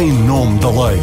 em nome da lei.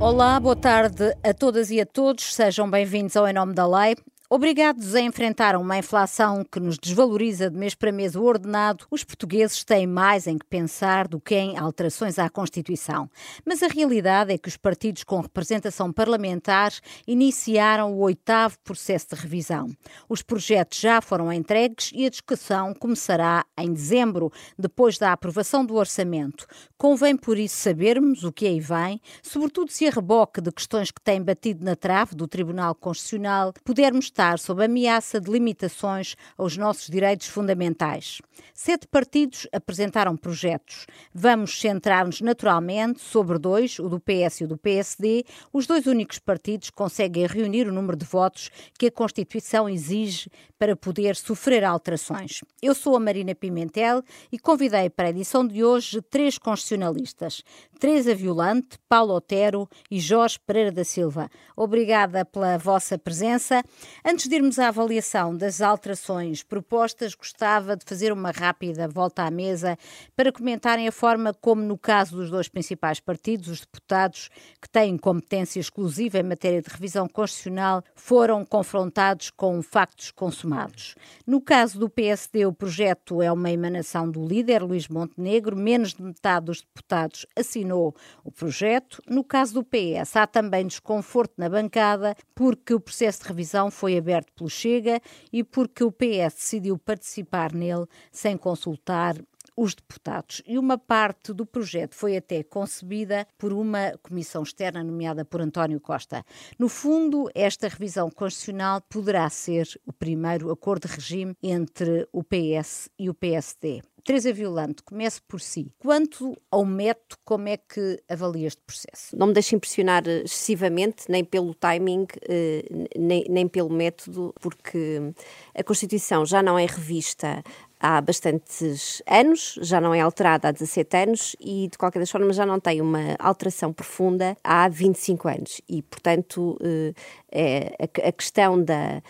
Olá, boa tarde a todas e a todos. Sejam bem-vindos ao Em Nome da Lei. Obrigados a enfrentar uma inflação que nos desvaloriza de mês para mês o ordenado, os portugueses têm mais em que pensar do que em alterações à Constituição. Mas a realidade é que os partidos com representação parlamentar iniciaram o oitavo processo de revisão. Os projetos já foram entregues e a discussão começará em dezembro, depois da aprovação do orçamento. Convém, por isso, sabermos o que aí vem, sobretudo se a reboque de questões que têm batido na trave do Tribunal Constitucional pudermos sob ameaça de limitações aos nossos direitos fundamentais. Sete partidos apresentaram projetos. Vamos centrar-nos naturalmente sobre dois, o do PS e o do PSD. Os dois únicos partidos conseguem reunir o número de votos que a Constituição exige para poder sofrer alterações. Eu sou a Marina Pimentel e convidei para a edição de hoje três constitucionalistas: Teresa Violante, Paulo Otero e Jorge Pereira da Silva. Obrigada pela vossa presença. Antes de irmos à avaliação das alterações propostas, gostava de fazer uma rápida volta à mesa para comentarem a forma como, no caso dos dois principais partidos, os deputados que têm competência exclusiva em matéria de revisão constitucional foram confrontados com factos consumados. No caso do PSD, o projeto é uma emanação do líder, Luís Montenegro, menos de metade dos deputados assinou o projeto. No caso do PS, há também desconforto na bancada porque o processo de revisão foi aberto pelo Chega e porque o PS decidiu participar nele sem consultar os deputados. E uma parte do projeto foi até concebida por uma comissão externa nomeada por António Costa. No fundo, esta revisão constitucional poderá ser o primeiro acordo de regime entre o PS e o PSD. Teresa Violante, comece por si. Quanto ao método, como é que avalia este processo? Não me deixe impressionar excessivamente, nem pelo timing, eh, nem, nem pelo método, porque a Constituição já não é revista há bastantes anos, já não é alterada há 17 anos e, de qualquer das formas, já não tem uma alteração profunda há 25 anos. E, portanto, eh, é, a questão da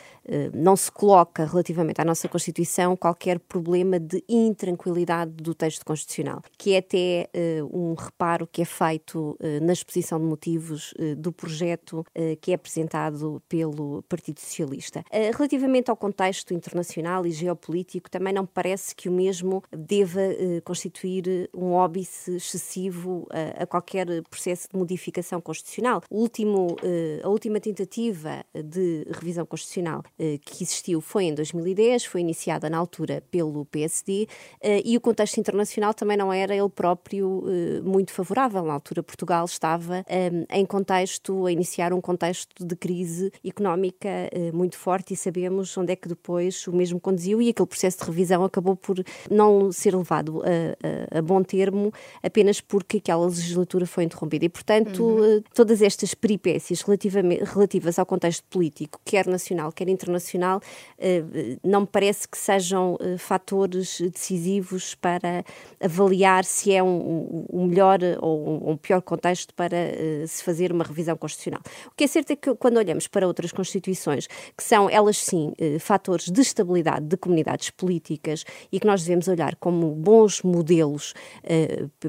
não se coloca relativamente à nossa Constituição qualquer problema de intranquilidade do texto constitucional, que é até uh, um reparo que é feito uh, na exposição de motivos do projeto que é apresentado pelo Partido Socialista. relativamente ao contexto internacional e geopolítico, também não parece que o mesmo deva constituir um óbice excessivo a qualquer processo de modificação constitucional. O último, a última tentativa de revisão constitucional eh, que existiu foi em 2010, foi iniciada na altura pelo PSD eh, e o contexto internacional também não era ele próprio eh, muito favorável. Na altura, Portugal estava em contexto, a iniciar um contexto de crise económica muito forte e sabemos onde é que depois o mesmo conduziu e aquele processo de revisão acabou por não ser levado a, a, a bom termo apenas porque aquela legislatura foi interrompida. E, portanto, uhum. todas estas peripécias relativas ao contexto político, quer nacional, quer internacional, internacional, eh, não me parece que sejam eh, fatores decisivos para avaliar se é um, um melhor ou um pior contexto para eh, se fazer uma revisão constitucional. O que é certo é que quando olhamos para outras constituições, que são elas sim fatores de estabilidade de comunidades políticas e que nós devemos olhar como bons modelos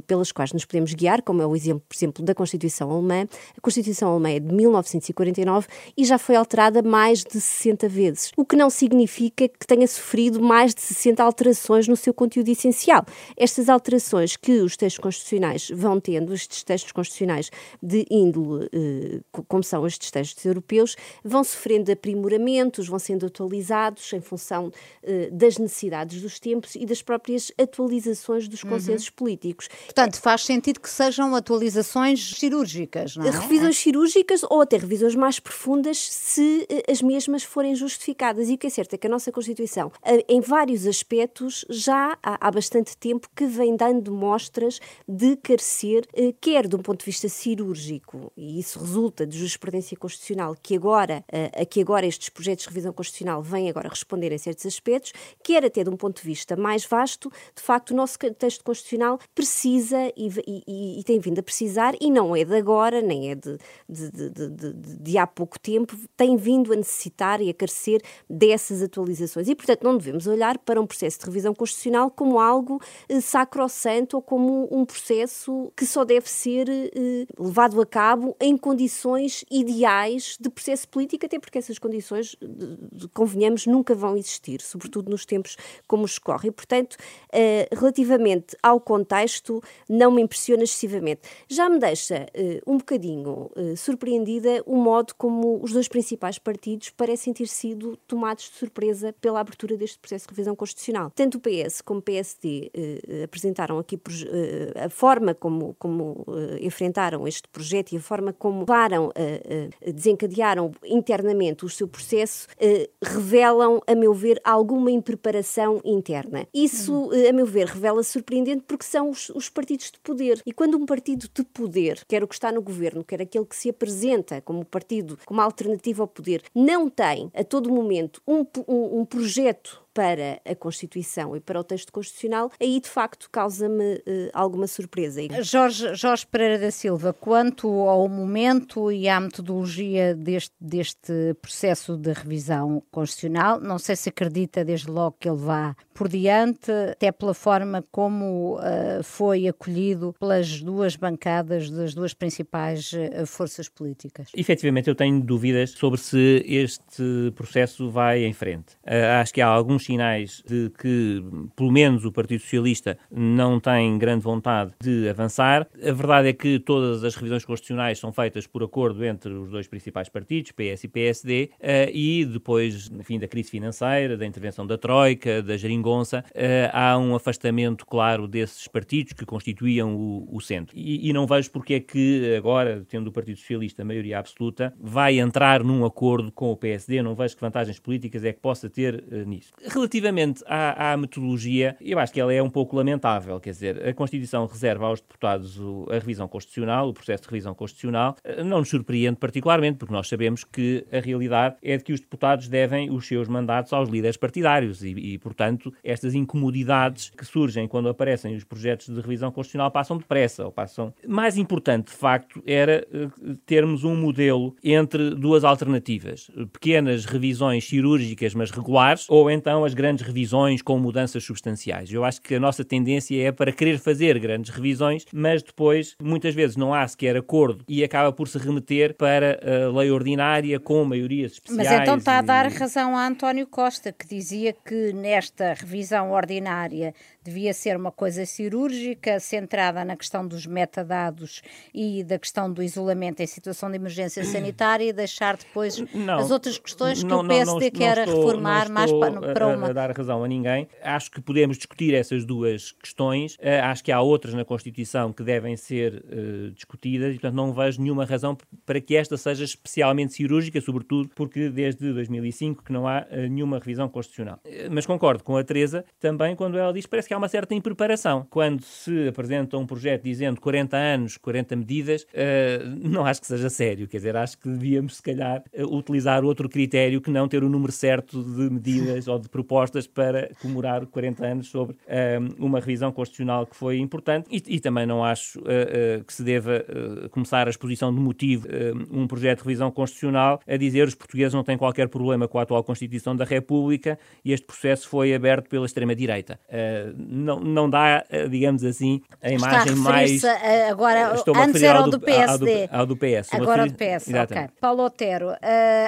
pelas quais nos podemos guiar, como é o exemplo, por exemplo, da Constituição Alemã. A Constituição Alemã é de 1949 e já foi alterada mais de 60 vezes, o que não significa que tenha sofrido mais de 60 alterações no seu conteúdo essencial. Estas alterações que os textos constitucionais vão tendo, estes textos constitucionais de índole, eh, como são estes textos europeus, vão sofrendo aprimoramentos, vão sendo atualizados em função eh, das necessidades dos tempos e das próprias atualizações dos consensos uhum. políticos. Portanto, faz sentido que sejam atualizações cirúrgicas, não é? Revisões cirúrgicas ou até revisões mais profundas se eh, as mesmas forem justificadas. E o que é certo é que a nossa Constituição, eh, em vários aspectos, já há, bastante tempo que vem dando mostras de carecer, eh, quer de um ponto de vista cirúrgico, e isso resulta de jurisprudência constitucional, que agora, a que agora estes projetos de revisão constitucional vêm agora responder em certos aspectos, quer até de um ponto de vista mais vasto, de facto, o nosso texto constitucional precisa e, e, e tem vindo a precisar, e não é de agora, nem é de, de, de, de, de há pouco tempo, tem vindo a necessitar e a carecer dessas atualizações. E, portanto, não devemos olhar para um processo de revisão constitucional como algo eh, sacrossanto ou como um processo que só deve ser eh, levado a cabo em condições ideais de processo político, até porque essas condições, convenhamos, nunca vão existir, sobretudo nos tempos como os corre. E, portanto, eh, relativamente ao contexto, não me impressiona excessivamente. Já me deixa um bocadinho surpreendida o modo como os dois principais partidos parecem ter sido tomados de surpresa pela abertura deste processo de revisão constitucional. Tanto o PS como o PSD eh, apresentaram aqui eh, a forma como, como eh, enfrentaram este projeto e a forma como param, eh, eh, desencadearam internamente o seu processo, eh, revelam, a meu ver, alguma impreparação interna. Isso, a meu ver, revela surpreendente porque são os, os partidos de poder. E quando um partido de poder, quer o que está no governo, quer aquele que se apresenta como partido, como alternativa ao poder, não tem a todo momento um, um, um projeto para a Constituição e para o texto constitucional, aí de facto causa-me uh, alguma surpresa. Jorge, Jorge Pereira da Silva, quanto ao momento e à metodologia deste, deste processo de revisão constitucional, não sei se acredita desde logo que ele vá por diante, até pela forma como uh, foi acolhido pelas duas bancadas das duas principais uh, forças políticas. Efetivamente, eu tenho dúvidas sobre se este processo vai em frente. acho que há alguns alguns sinais de que, pelo menos, o Partido Socialista não tem grande vontade de avançar. A verdade é que todas as revisões constitucionais são feitas por acordo entre os dois principais partidos, PS e PSD, eh, e depois, enfim, da crise financeira, da intervenção da Troika, da geringonça, eh, há um afastamento claro desses partidos que constituíam o, o centro. E, e não vejo porque é que agora, tendo o Partido Socialista a maioria absoluta, vai entrar num acordo com o PSD. Não vejo que vantagens políticas é que possa ter uh, nisso. Relativamente à, à, metodologia, eu acho que ela é um pouco lamentável. Quer dizer, a Constituição reserva aos deputados o, a revisão constitucional, o processo de revisão constitucional. Eh, não nos surpreende particularmente, porque nós sabemos que a realidade é de que os deputados devem os seus mandatos aos líderes partidários e, e portanto, estas incomodidades que surgem quando aparecem os projetos de revisão constitucional passam depressa ou passam. Mais importante, de facto, era eh, termos um modelo entre duas alternativas: pequenas revisões cirúrgicas, mas regulares, ou então as grandes revisões com mudanças substanciais. Eu acho que a nossa tendência é para querer fazer grandes revisões, mas depois muitas vezes não há sequer acordo e acaba por se remeter para a lei ordinária com maiorias especiais. Mas então está a dar razão a António Costa, que dizia que nesta revisão ordinária devia ser uma coisa cirúrgica, centrada na questão dos metadados e da questão do isolamento em situação de emergência sanitária e deixar depois não, as outras questões que não, o PSD não, quer estou, reformar mais para, para uma. A dar razão a ninguém. Acho que podemos discutir essas duas questões. Uh, acho que há outras na Constituição que devem ser uh, discutidas e, portanto, não vejo nenhuma razão para que esta seja especialmente cirúrgica, sobretudo porque desde 2005 que não há uh, nenhuma revisão constitucional. mas concordo com a Teresa também quando ela diz que parece que há uma certa impreparação. Quando se apresenta um projeto dizendo 40 anos, 40 medidas, uh, não acho que seja sério. Quer dizer, acho que devíamos, se calhar, uh, utilizar outro critério que não ter o número certo de medidas ou de propostas para comemorar 40 anos sobre uh, uma revisão constitucional que foi importante. E, e também não acho que se deva começar a exposição de motivo um projeto de revisão constitucional a dizer os portugueses não têm qualquer problema com a atual Constituição da República e este processo foi aberto pela extrema-direita. Uh, não, não dá, digamos assim, a imagem Está a mais. A, agora, antes era o do, PSD. Ao do, PS. Agora o do PS. Ok. Paulo Otero, uh,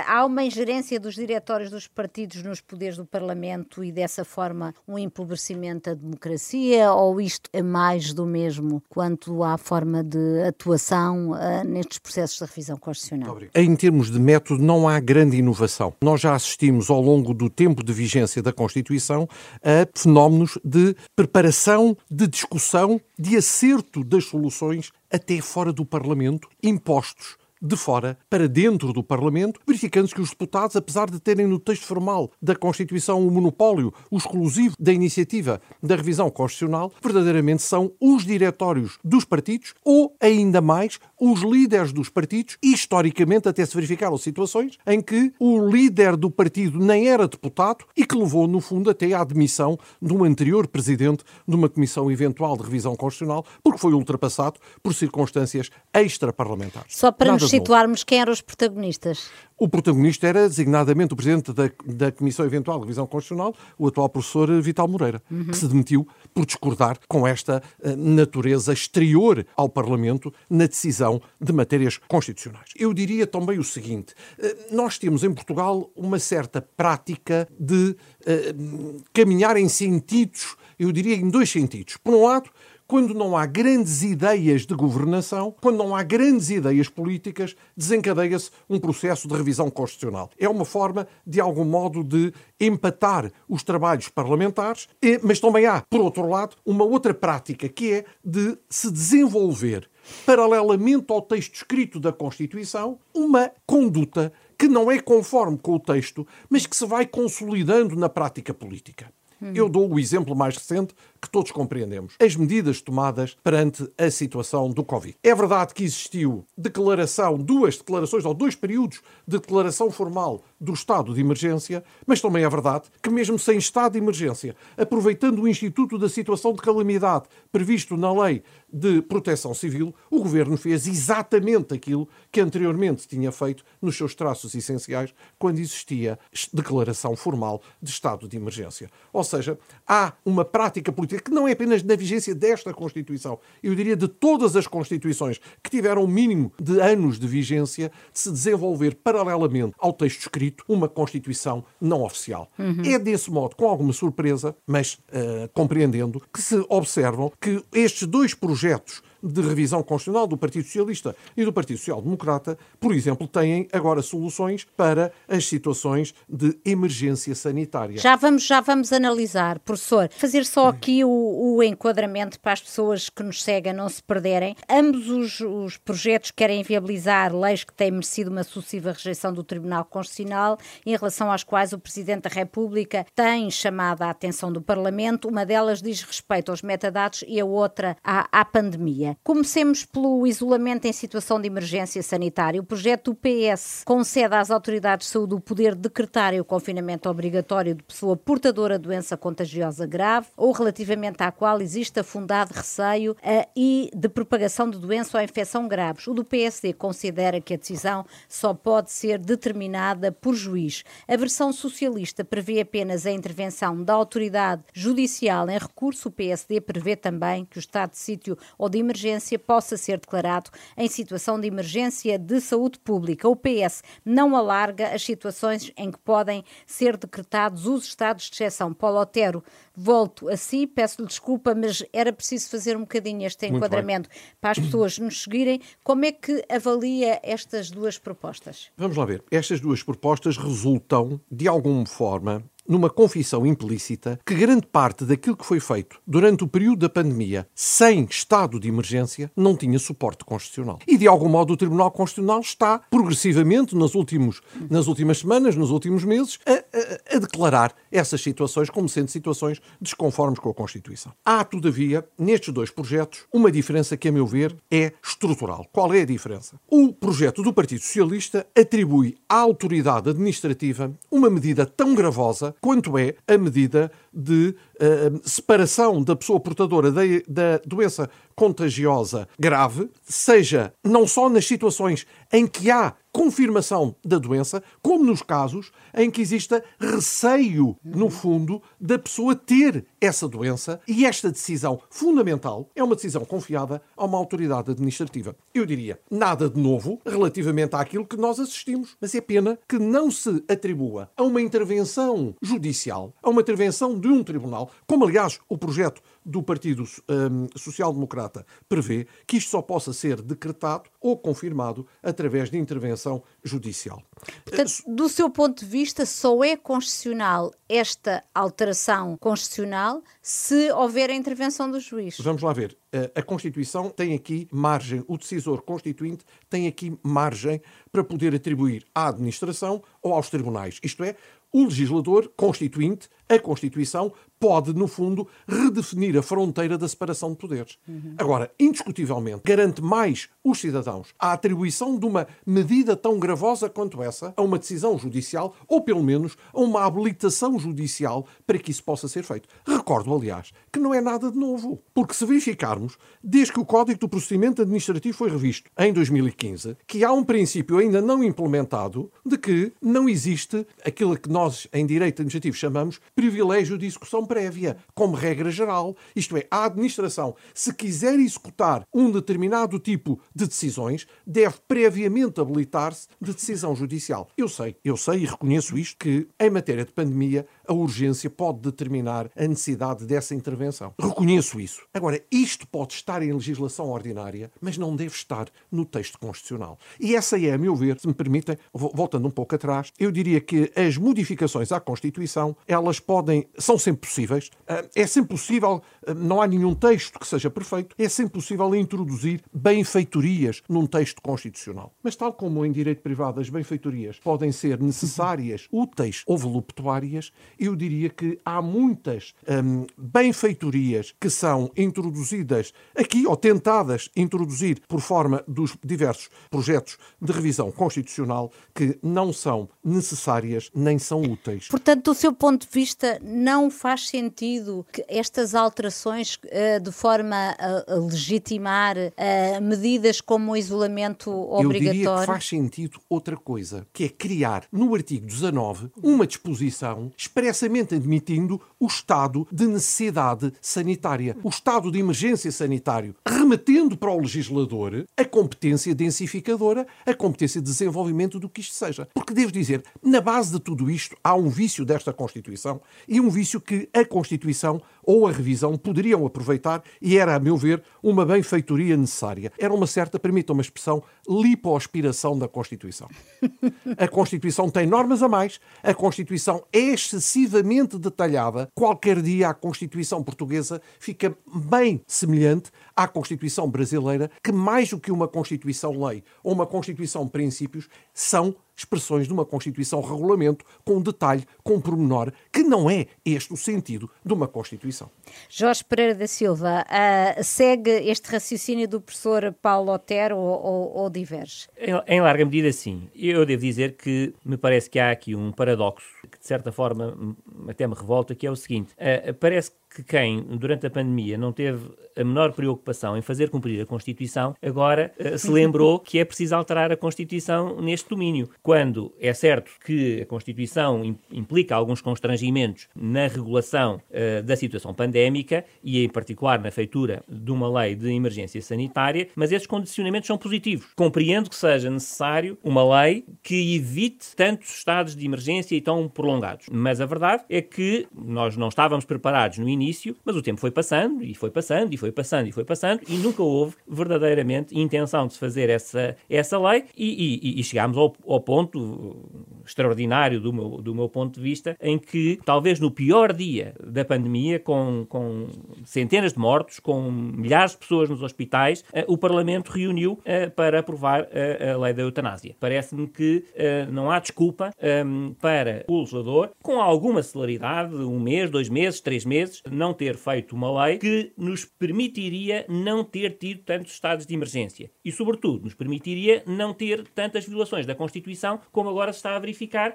há uma ingerência dos diretórios dos partidos nos poderes do Parlamento e dessa forma um empobrecimento da democracia ou isto é mais do mesmo quanto à forma de atuação uh, nestes processos de revisão constitucional? Em termos de método, não há grande inovação. Nós já assistimos ao longo do tempo de vigência da Constituição a fenómenos de preparação, de discussão, de acerto das soluções até fora do Parlamento, impostos de fora para dentro do Parlamento, verificando-se que os deputados, apesar de terem no texto formal da Constituição o monopólio, o exclusivo da iniciativa da revisão constitucional, verdadeiramente são os diretórios dos partidos ou, ainda mais, os líderes dos partidos. Historicamente, até se verificaram situações em que o líder do partido nem era deputado e que levou, no fundo, até à admissão de um anterior presidente de uma comissão eventual de revisão constitucional, porque foi ultrapassado por circunstâncias extraparlamentares. Só para Nada nos situarmos, quem eram os protagonistas? O protagonista era designadamente o presidente da, da Comissão Eventual de Revisão Constitucional, o atual professor Vital Moreira, uhum. que se demitiu por discordar com esta uh, natureza exterior ao Parlamento na decisão de matérias constitucionais. Eu diria também o seguinte: uh, nós temos em Portugal uma certa prática de uh, caminhar em sentidos, eu diria em dois sentidos. Por um lado, quando não há grandes ideias de governação, quando não há grandes ideias políticas, desencadeia-se um processo de revisão constitucional. É uma forma, de algum modo, de empatar os trabalhos parlamentares, mas também há, por outro lado, uma outra prática que é de se desenvolver, paralelamente ao texto escrito da Constituição, uma conduta que não é conforme com o texto, mas que se vai consolidando na prática política. Eu dou o exemplo mais recente que todos compreendemos: as medidas tomadas perante a situação do Covid. É verdade que existiu declaração, duas declarações ou dois períodos de declaração formal do estado de emergência, mas também é verdade que, mesmo sem estado de emergência, aproveitando o Instituto da Situação de Calamidade previsto na Lei de Proteção Civil, o governo fez exatamente aquilo que anteriormente tinha feito nos seus traços essenciais quando existia declaração formal de estado de emergência. Ou seja, há uma prática política que não é apenas na vigência desta Constituição, eu diria de todas as Constituições que tiveram o mínimo de anos de vigência, de se desenvolver paralelamente ao texto escrito uma Constituição não oficial. Uhum. É desse modo, com alguma surpresa, mas uh, compreendendo, que se observam que estes dois projetos de revisão constitucional do Partido Socialista e do Partido Social Democrata, por exemplo, têm agora soluções para as situações de emergência sanitária. Já vamos, já vamos analisar, professor. Fazer só aqui o, o enquadramento para as pessoas que nos seguem não se perderem. Ambos os, os projetos querem viabilizar leis que têm merecido uma sucessiva rejeição do Tribunal Constitucional, em relação às quais o Presidente da República tem chamado a atenção do Parlamento. Uma delas diz respeito aos metadados e a outra à, à pandemia. Comecemos pelo isolamento em situação de emergência sanitária. O projeto do PS concede às autoridades de saúde o poder de decretar o confinamento obrigatório de pessoa portadora de doença contagiosa grave ou relativamente à qual existe fundado receio uh, e de propagação de doença ou infecção graves. O do PSD considera que a decisão só pode ser determinada por juiz. A versão socialista prevê apenas a intervenção da autoridade judicial em recurso. O PSD prevê também que o estado de sítio ou de emergência emergência possa ser declarado em situação de emergência de saúde pública. O PS não alarga as situações em que podem ser decretados os estados de exceção. Paulo Otero, volto a si, peço-lhe desculpa, mas era preciso fazer um bocadinho este enquadramento para as pessoas nos seguirem. Como é que avalia estas duas propostas? Vamos lá ver. Estas duas propostas resultam, de alguma forma, numa confissão implícita que grande parte daquilo que foi feito durante o período da pandemia sem estado de emergência não tinha suporte constitucional. E de algum modo o Tribunal Constitucional está progressivamente nos últimos, nas últimas semanas, nos últimos meses, a, a, a declarar essas situações como sendo situações desconformes com a Constituição. Há, todavia, nestes dois projetos, uma diferença que, a meu ver, é estrutural. Qual é a diferença? O projeto do Partido Socialista atribui à autoridade administrativa uma medida tão gravosa quanto é a medida de uh, separação da pessoa portadora da, da doença contagiosa grave, seja não só nas situações em que há confirmação da doença, como nos casos em que exista receio, no fundo, da pessoa ter essa doença. E esta decisão fundamental é uma decisão confiada a uma autoridade administrativa. Eu diria nada de novo relativamente àquilo que nós assistimos, mas é pena que não se atribua a uma intervenção judicial, a uma intervenção de um tribunal, como aliás o projeto do Partido um, Social Democrata prevê que isto só possa ser decretado ou confirmado através de intervenção judicial. Portanto, do seu ponto de vista, só é constitucional esta alteração constitucional se houver a intervenção do juiz. Vamos lá ver. A Constituição tem aqui margem, o decisor constituinte tem aqui margem para poder atribuir à administração ou aos tribunais. Isto é, o legislador constituinte, a Constituição, pode, no fundo, redefinir a fronteira da separação de poderes. Uhum. Agora, indiscutivelmente, garante mais os cidadãos a atribuição de uma medida tão gravosa quanto essa a uma decisão judicial ou, pelo menos, a uma habilitação judicial para que isso possa ser feito. Recordo, aliás, que não é nada de novo, porque se verificarmos, desde que o Código do Procedimento Administrativo foi revisto em 2015, que há um princípio ainda não implementado de que não existe aquilo que nós, em direito administrativo, chamamos privilégio de execução prévia, como regra geral. Isto é, a administração, se quiser executar um determinado tipo de decisões, deve previamente habilitar-se de decisão judicial. Eu sei, eu sei e reconheço isto, que em matéria de pandemia a urgência pode determinar a necessidade dessa intervenção. Reconheço isso. Agora, isto pode estar em legislação ordinária, mas não deve estar no texto constitucional. E essa é, a meu ver, se me permitem, voltando um pouco atrás, eu diria que as modificações à Constituição, elas podem, são sempre possíveis. Ah, é sempre possível, não há nenhum texto que seja perfeito, é sempre possível introduzir benfeitorias num texto constitucional. Mas tal como em direito privado as benfeitorias podem ser necessárias, úteis ou voluptuárias, eu diria que há muitas hum, benfeitorias que são introduzidas aqui, ou tentadas introduzir por forma dos diversos projetos de revisão constitucional, que não são necessárias nem são úteis. Portanto, do seu ponto de vista, não faz sentido que estas alterações, uh, de forma a, legitimar uh, medidas como o isolamento obrigatório. Eu diria que faz sentido outra coisa, que é criar no artigo 19 uma disposição expressamente admitindo o estado de necessidade sanitária, o estado de emergência sanitário, remetendo para o legislador a competência densificadora, a competência de desenvolvimento do que isto seja. Porque devo dizer, na base de tudo isto há um vício desta Constituição e um vício que a Constituição ou a revisão poderiam aproveitar e era, a meu ver, uma benfeitoria necessária. Era uma certa, permita uma expressão, lipoaspiração da Constituição. A Constituição tem normas a mais, a Constituição é excessivamente detalhada. Qualquer dia a Constituição portuguesa fica bem semelhante à Constituição brasileira, que mais do que uma Constituição-lei ou uma Constituição-princípios, são expressões de uma Constituição regulamento com detalhe, com pormenor, que não é este o sentido de uma Constituição. Jorge Pereira da Silva, uh, segue este raciocínio do professor Paulo Otero ou, ou, ou diverge? Em, em, larga medida, sim. Eu devo dizer que me parece que há aqui um paradoxo que, de certa forma, até me revolta, que é o seguinte. Uh, parece que quem, durante a pandemia, não teve a menor preocupação em fazer cumprir a Constituição, agora uh, se lembrou que é preciso alterar a Constituição neste domínio. Quando é certo que a Constituição implica alguns constrangimentos na regulação uh, da situação pandémica e, em particular, na feitura de uma lei de emergência sanitária, mas esses condicionamentos são positivos. Compreendo que seja necessário uma lei que evite tantos estados de emergência e tão prolongados. Mas a verdade é que nós não estávamos preparados no início, mas o tempo foi passando e foi passando e foi passando e foi passando e nunca houve verdadeiramente intenção de se fazer essa, essa lei e, e, e chegámos ao, ao, ponto extraordinário do meu, do meu ponto de vista em que talvez no pior dia da pandemia, com, com centenas de mortos, com milhares de pessoas nos hospitais, uh, o Parlamento reuniu uh, para aprovar uh, a lei da eutanásia. Parece-me que não há desculpa um, para o legislador, com alguma celeridade, um mês, dois meses, três meses, não ter feito uma lei que nos permitiria não ter tido tantos estados de emergência e, sobretudo, nos permitiria não ter tantas violações da Constituição como agora se está a verificar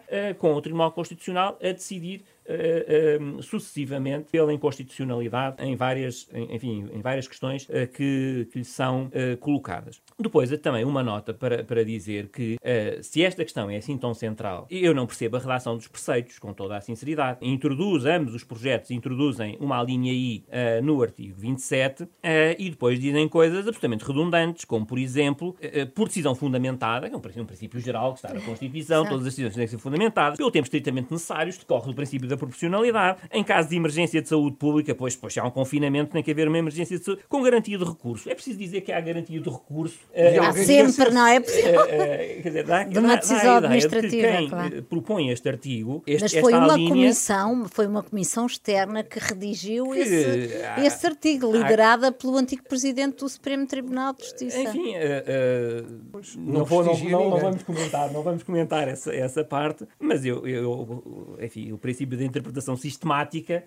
uh, com o Tribunal Constitucional a decidir uh, sucessivamente pela inconstitucionalidade em várias, enfim, em várias questões uh, que, que lhe são colocadas. Depois, também uma nota para, para dizer que se esta questão é assim tão central, eu não percebo a redação dos preceitos, com toda a sinceridade. Introduz, ambos os projetos introduzem uma linha I no artigo 27 e depois dizem coisas absolutamente redundantes, como, por exemplo, por decisão fundamentada, que é um princípio geral que está na Constituição, todas as decisões têm que ser fundamentadas, pelo tempo estritamente necessário, decorre do princípio da proporcionalidade. Em caso de emergência de saúde pública, pois, pois há um confinamento, tem que haver uma emergência de saúde com garantia de recurso. É preciso dizer que há garantia de recurso. Uh, há sempre, não é possível. Uh, uh, quer dizer, dá, de uma decisão administrativa. De quem claro. propõe este artigo. Este, Mas foi uma linha, comissão, foi uma comissão externa que redigiu que, esse, há, esse artigo, liderada há, pelo antigo presidente do Supremo Tribunal de Justiça. Enfim, não, vou, não, não, não, vamos comentar, não vamos comentar essa, essa parte, mas eu, eu enfim, o princípio da interpretação sistemática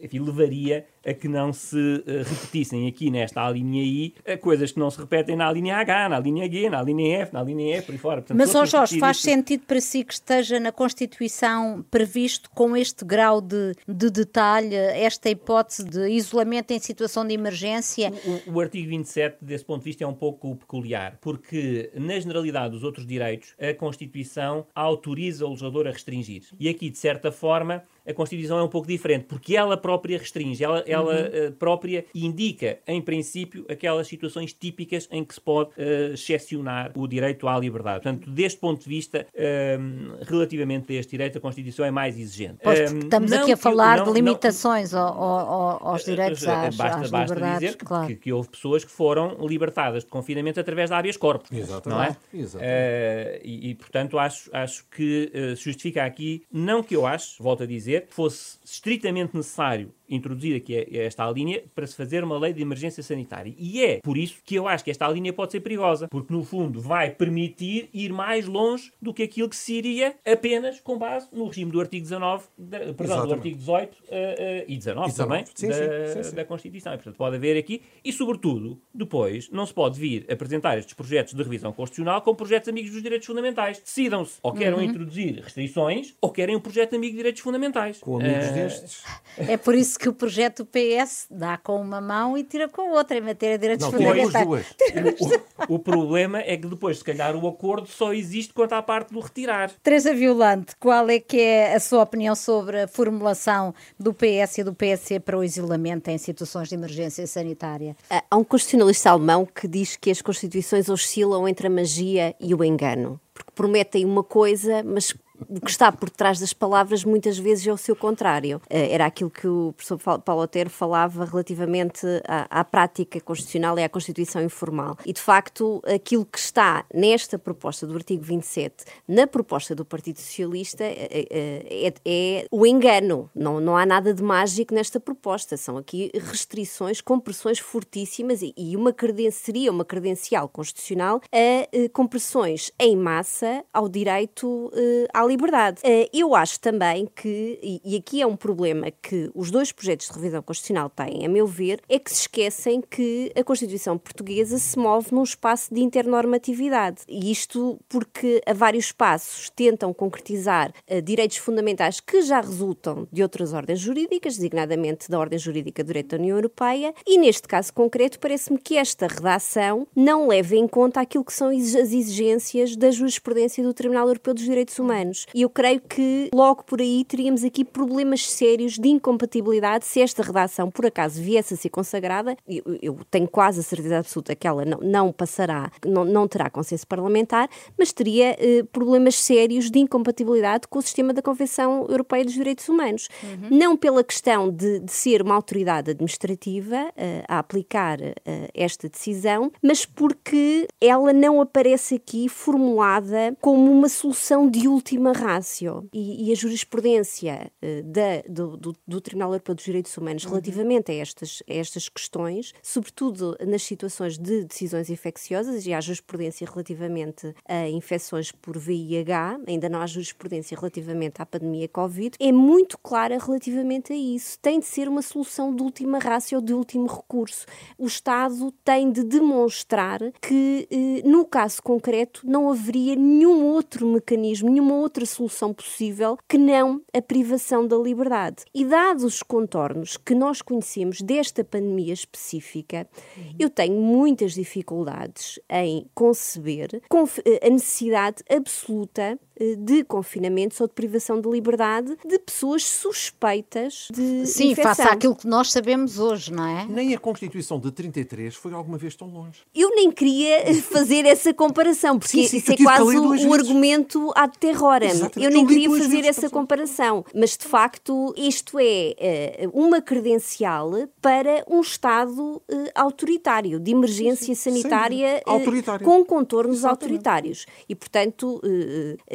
enfim, levaria a que não se eh, repetissem aqui nesta linha I eh, coisas que não se repetem na linha H, na linha G, na linha F, na linha E, por aí fora. Portanto, Mas, ó Jorge, faz isto... sentido para si que esteja na Constituição previsto com este grau de, de detalhe, esta hipótese de isolamento em situação de emergência? O, o, artigo 27, desse ponto de vista, é um pouco peculiar, porque, na generalidade dos outros direitos, a Constituição autoriza o legislador a restringir. E aqui, de certa forma, a Constituição é um pouco diferente, porque ela própria restringe, ela, ela uhum. uh, própria indica, em princípio, aquelas situações típicas em que se pode uh, excepcionar o direito à liberdade. Portanto, deste ponto de vista, uh, relativamente a este direito, a Constituição é mais exigente. Pois, estamos aqui a falar não, de limitações não, ao, ao, aos direitos às, basta, às basta liberdades. dizer claro. que, que, houve pessoas que foram libertadas de confinamento através da habeas corpus. Exatamente. Não é? Exatamente. E, e, portanto, acho, acho que se justifica aqui, não que eu acho, volto a dizer, fosse estritamente necessário introduzir aqui esta linha para se fazer uma lei de emergência sanitária. E é por isso que eu acho que esta linha pode ser perigosa, porque no fundo vai permitir ir mais longe do que aquilo que se iria apenas com base no regime do artigo 19, da, perdão, Exatamente. do artigo 18 uh, uh, e 19, 19. também sim, da, sim, sim, da, Constituição. E, portanto, pode haver aqui, e sobretudo, depois, não se pode vir apresentar estes projetos de revisão constitucional como projetos amigos dos direitos fundamentais. Decidam-se, ou querem uhum. introduzir restrições, ou querem um projeto amigo de direitos fundamentais. Com amigos uh, destes. É por isso que o projeto do PS dá com uma mão e tira com a outra em matéria de direitos não, fundamentais. Duas. O, o, problema é que depois, se calhar, o acordo só existe quanto à parte do retirar. Teresa Violante, qual é que é a sua opinião sobre a formulação do PS e do PSC para o isolamento em situações de emergência sanitária? Há um constitucionalista alemão que diz que as constituições oscilam entre a magia e o engano porque prometem uma coisa, mas o que está por trás das palavras muitas vezes é o seu contrário. Eh, era aquilo que o professor Paulo Otero falava relativamente à, à, prática constitucional e à Constituição informal. E, de facto, aquilo que está nesta proposta do artigo 27, na proposta do Partido Socialista, é, é, é o engano. Não, não há nada de mágico nesta proposta. São aqui restrições, compressões fortíssimas e, e uma seria uma credencial constitucional a compressões em massa ao direito à liberdade. Eh, eu acho também que, e aqui é um problema que os dois projetos de revisão constitucional têm, a meu ver, é que se esquecem que a Constituição portuguesa se move num espaço de internormatividade. E isto porque a vários passos tentam concretizar uh, direitos fundamentais que já resultam de outras ordens jurídicas, designadamente da ordem jurídica do direito da União Europeia, e neste caso concreto parece-me que esta redação não leva em conta aquilo que são as exigências da jurisprudência do Tribunal Europeu dos Direitos Humanos anos. E eu creio que logo por aí teríamos aqui problemas sérios de incompatibilidade se esta redação por acaso viesse a ser consagrada. Eu, eu tenho quase a certeza absoluta que ela não, não passará, não, não terá consenso parlamentar, mas teria eh, problemas sérios de incompatibilidade com o sistema da Convenção Europeia dos Direitos Humanos. Uhum. Não pela questão de, de, ser uma autoridade administrativa uh, a aplicar uh, esta decisão, mas porque ela não aparece aqui formulada como uma solução de última uma ratio e, e a jurisprudência uh, da, do, do, do, Tribunal Europeu dos Direitos Humanos uhum. relativamente a estas, a estas questões, sobretudo nas situações de decisões infecciosas, e há jurisprudência relativamente a infecções por VIH, ainda não há jurisprudência relativamente à pandemia Covid, é muito clara relativamente a isso. Tem de ser uma solução de última ratio, de último recurso. O Estado tem de demonstrar que, eh, no caso concreto, não haveria nenhum outro mecanismo, nenhuma outra outra solução possível que não a privação da liberdade. E dados os contornos que nós conhecemos desta pandemia específica, uhum. eu tenho muitas dificuldades em conceber a necessidade absoluta de confinamentos ou de privação de liberdade de pessoas suspeitas de Sim, infecção. face àquilo que nós sabemos hoje, não é? Nem a Constituição de 33 foi alguma vez tão longe. Eu nem queria fazer essa comparação, porque Sim, sim, isso é quase um vezes. argumento ad terrorem. Exatamente. Eu nem Eu queria fazer essa comparação. Mas, de facto, isto é eh, uma credencial para um Estado eh, autoritário, de emergência sanitária eh, com contornos Exatamente. autoritários. E, portanto,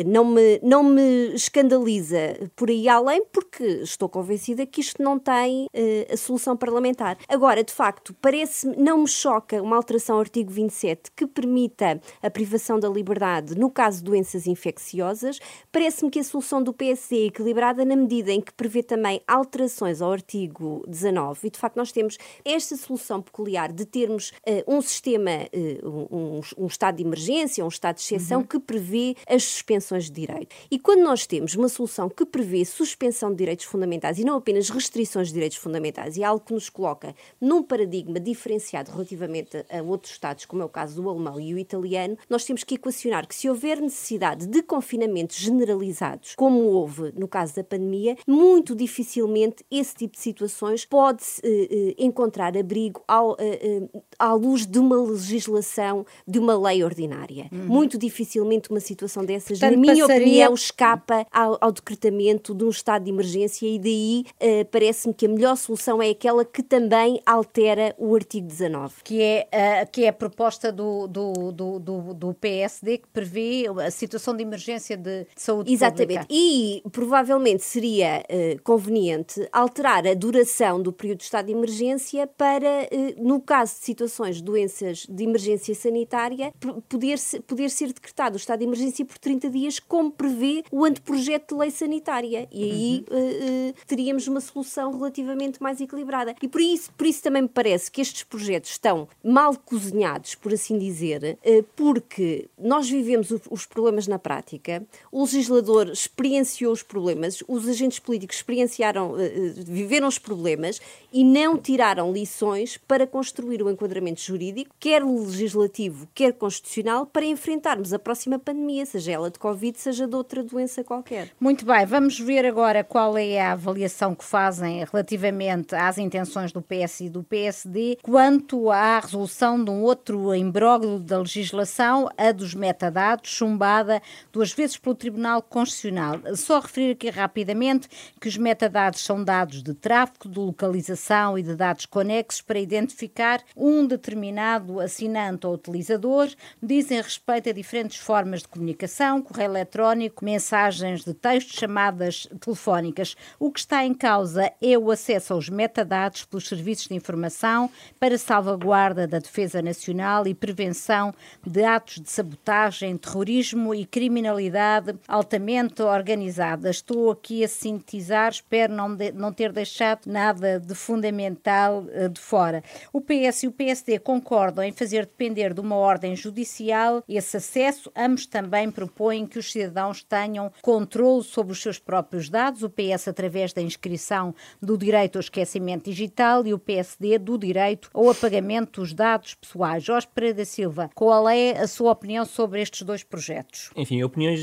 não me, não me escandaliza por aí além, porque estou convencida que isto não tem a solução parlamentar. Agora, de facto, parece não me choca uma alteração ao artigo 27 que permita a privação da liberdade no caso de doenças infecciosas. Parece-me que a solução do PSD é equilibrada na medida em que prevê também alterações ao artigo 19. E, de facto, nós temos esta solução peculiar de termos eh, um sistema, eh, um, um- estado de emergência, um estado de exceção que prevê as suspensões de direito. E quando nós temos uma solução que prevê suspensão de direitos fundamentais e não apenas restrições de direitos fundamentais, e é algo que nos coloca num paradigma diferenciado relativamente a a outros estados, como é o caso do alemão e o italiano, nós temos que equacionar que se houver necessidade de confinamentos generalizados, como houve no caso da pandemia, muito dificilmente esse tipo de situações pode eh, eh, encontrar abrigo ao, eh, à luz de uma legislação, de uma lei ordinária. Muito dificilmente uma situação dessas, Portanto, na minha passaria- opinião, escapa ao, ao decretamento de um estado de emergência e daí eh, parece-me que a melhor solução é aquela que também altera o artigo 19. Que é, que é a proposta do, do, do, do, do PSD que prevê a situação de emergência de saúde Exatamente. pública. E provavelmente seria eh, conveniente alterar a duração do período de estado de emergência para, eh, no caso de situações de doenças de emergência sanitária, poder, se- poder ser decretado o estado de emergência por 30 dias, como prevê o anteprojeto de lei sanitária. E aí eh, teríamos uma solução relativamente mais equilibrada. E por isso, por isso também me parece que estes projetos estão mal cozinhados, por assim dizer, porque nós vivemos os problemas na prática, o legislador experienciou os problemas, os agentes políticos experienciaram, eh, eh, viveram os problemas e não tiraram lições para construir o enquadramento jurídico, quer legislativo, quer constitucional, para enfrentarmos a próxima pandemia, seja ela de Covid, seja de outra doença qualquer. Muito bem, vamos ver agora qual é a avaliação que fazem relativamente às intenções do PS e do PSD quanto à resolução de um outro imbróglio da legislação, a dos metadados, chumbada duas vezes pelo Tribunal Constitucional. Só referir aqui rapidamente que os metadados são dados de tráfego, de localização e de dados conexos para identificar um determinado assinante ou utilizador, dizem respeito a diferentes formas de comunicação, correio eletrónico, mensagens de texto, chamadas telefónicas. O que está em causa é o acesso aos metadados pelos serviços de informação para salvaguarda da defesa nacional e prevenção de atos de sabotagem, terrorismo e criminalidade altamente organizada. Estou aqui a sintetizar, espero não, de- não ter deixado nada de fundamental eh, de fora. O PS e o PSD concordam em fazer depender de uma ordem judicial esse acesso. Ambos também propõem que os cidadãos tenham controle sobre os seus próprios dados. O PS através da inscrição do direito ao esquecimento digital e o PSD do direito ao apagamento dos dados pessoais. Jorge Pereira da Silva, qual é a sua opinião sobre estes dois projetos? Enfim, opiniões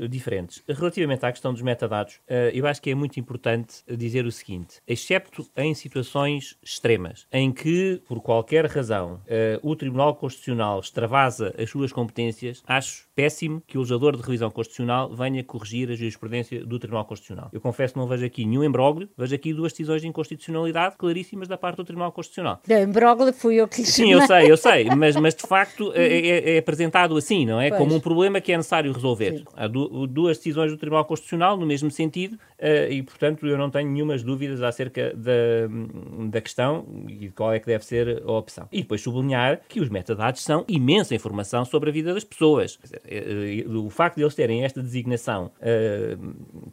eh, diferentes. Relativamente à questão dos metadados, eh, eu acho que é muito importante dizer o seguinte: excepto em situações extremas, em que, por qualquer razão, eh, o Tribunal Constitucional extravasa as suas competências, acho péssimo que o legislador de revisão constitucional venha corrigir a jurisprudência do Tribunal Constitucional. Eu confesso que não vejo aqui nenhum imbróglio, vejo aqui duas decisões de inconstitucionalidade claríssimas da parte do Tribunal Constitucional. Da imbróglio fui eu que lhe Sim, eu sei, eu sei, mas, mas de facto é, é- é apresentado assim, não é? Pois. Como um problema que é necessário resolver. Há du- duas decisões do Tribunal Constitucional no mesmo sentido eh, e, portanto, eu não tenho nenhumas dúvidas acerca da, da questão e de qual é que deve ser a opção. E depois sublinhar que os metadados são imensa informação sobre a vida das pessoas. Eh, eh, o facto de eles terem esta designação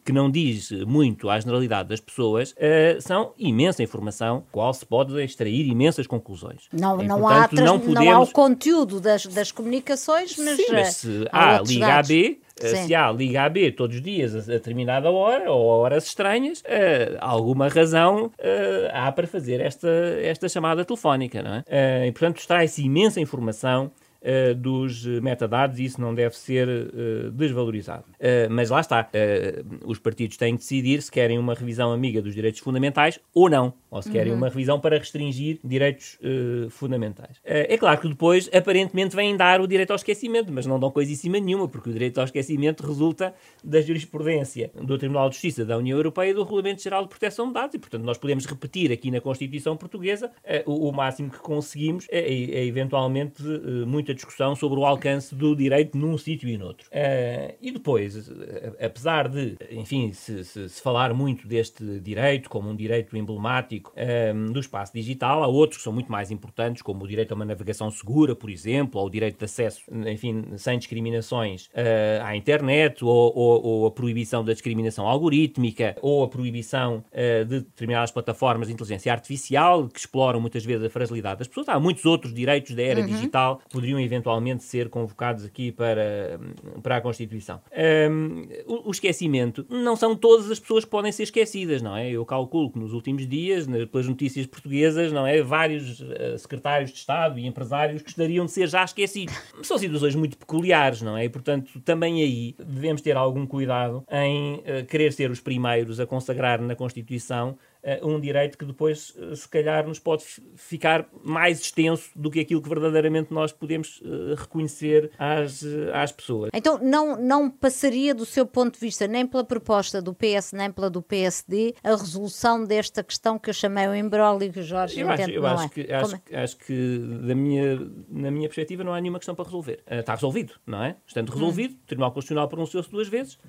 que não diz muito à generalidade das pessoas são imensa informação, qual se pode extrair imensas conclusões. Não, E, não, há, portanto, trans- não não há podemos- o conteúdo das, das comunicações, mas, Sim, mas se há há Liga dados. AB, eh, Sim. se há Liga AB todos os dias a, determinada hora ou a horas estranhas, eh, alguma razão eh, há para fazer esta, esta chamada telefónica, não é? Eh, e, portanto, extrai-se imensa informação uh, dos metadados e isso não deve ser uh, desvalorizado. Uh, mas lá está, os partidos têm que decidir se querem uma revisão amiga dos direitos fundamentais ou não, ou se querem uhum. uma revisão para restringir direitos fundamentais. é claro que depois, aparentemente, vêm dar o direito ao esquecimento, mas não dão coisíssima nenhuma, porque o direito ao esquecimento resulta da jurisprudência do Tribunal de Justiça da União Europeia e do Regulamento Geral de Proteção de Dados, e portanto nós podemos repetir aqui na Constituição Portuguesa o, o máximo que conseguimos é, é, é eventualmente muita discussão sobre o alcance do direito num sítio e noutro. Uh, e depois, apesar de, enfim, se, se, se, falar muito deste direito como um direito emblemático uh, do espaço digital, há outros que são muito mais importantes, como o direito a uma navegação segura, por exemplo, ou o direito de acesso, enfim, sem discriminações uh, à internet, ou, ou, ou, a proibição da discriminação algorítmica, ou a proibição de determinadas plataformas de inteligência artificial que exploram muitas vezes a fragilidade das pessoas. Há muitos outros direitos da era uhum. digital que poderiam eventualmente ser convocados aqui para, para a Constituição. Um, o, o, esquecimento, não são todas as pessoas que podem ser esquecidas, não é? Eu calculo que nos últimos dias, pelas notícias portuguesas, não é? Vários uh, secretários de Estado e empresários gostariam de ser já esquecidos. São situações muito peculiares, não é? E, portanto, também aí devemos ter algum cuidado em uh, querer ser os primeiros a consagrar na Constituição um direito que depois, uh, se calhar, nos pode ficar mais extenso do que aquilo que verdadeiramente nós podemos uh, reconhecer às, às pessoas. Então, não, não passaria, do seu ponto de vista, nem pela proposta do PS, nem pela do PSD, a resolução desta questão que eu chamei o embrólio que o Jorge eu acho, eu acho, é. que, acho, é? acho, que, da minha, na minha perspectiva, não há nenhuma questão para resolver. está resolvido, não é? Estando resolvido, hum. o Tribunal Constitucional pronunciou-se duas vezes.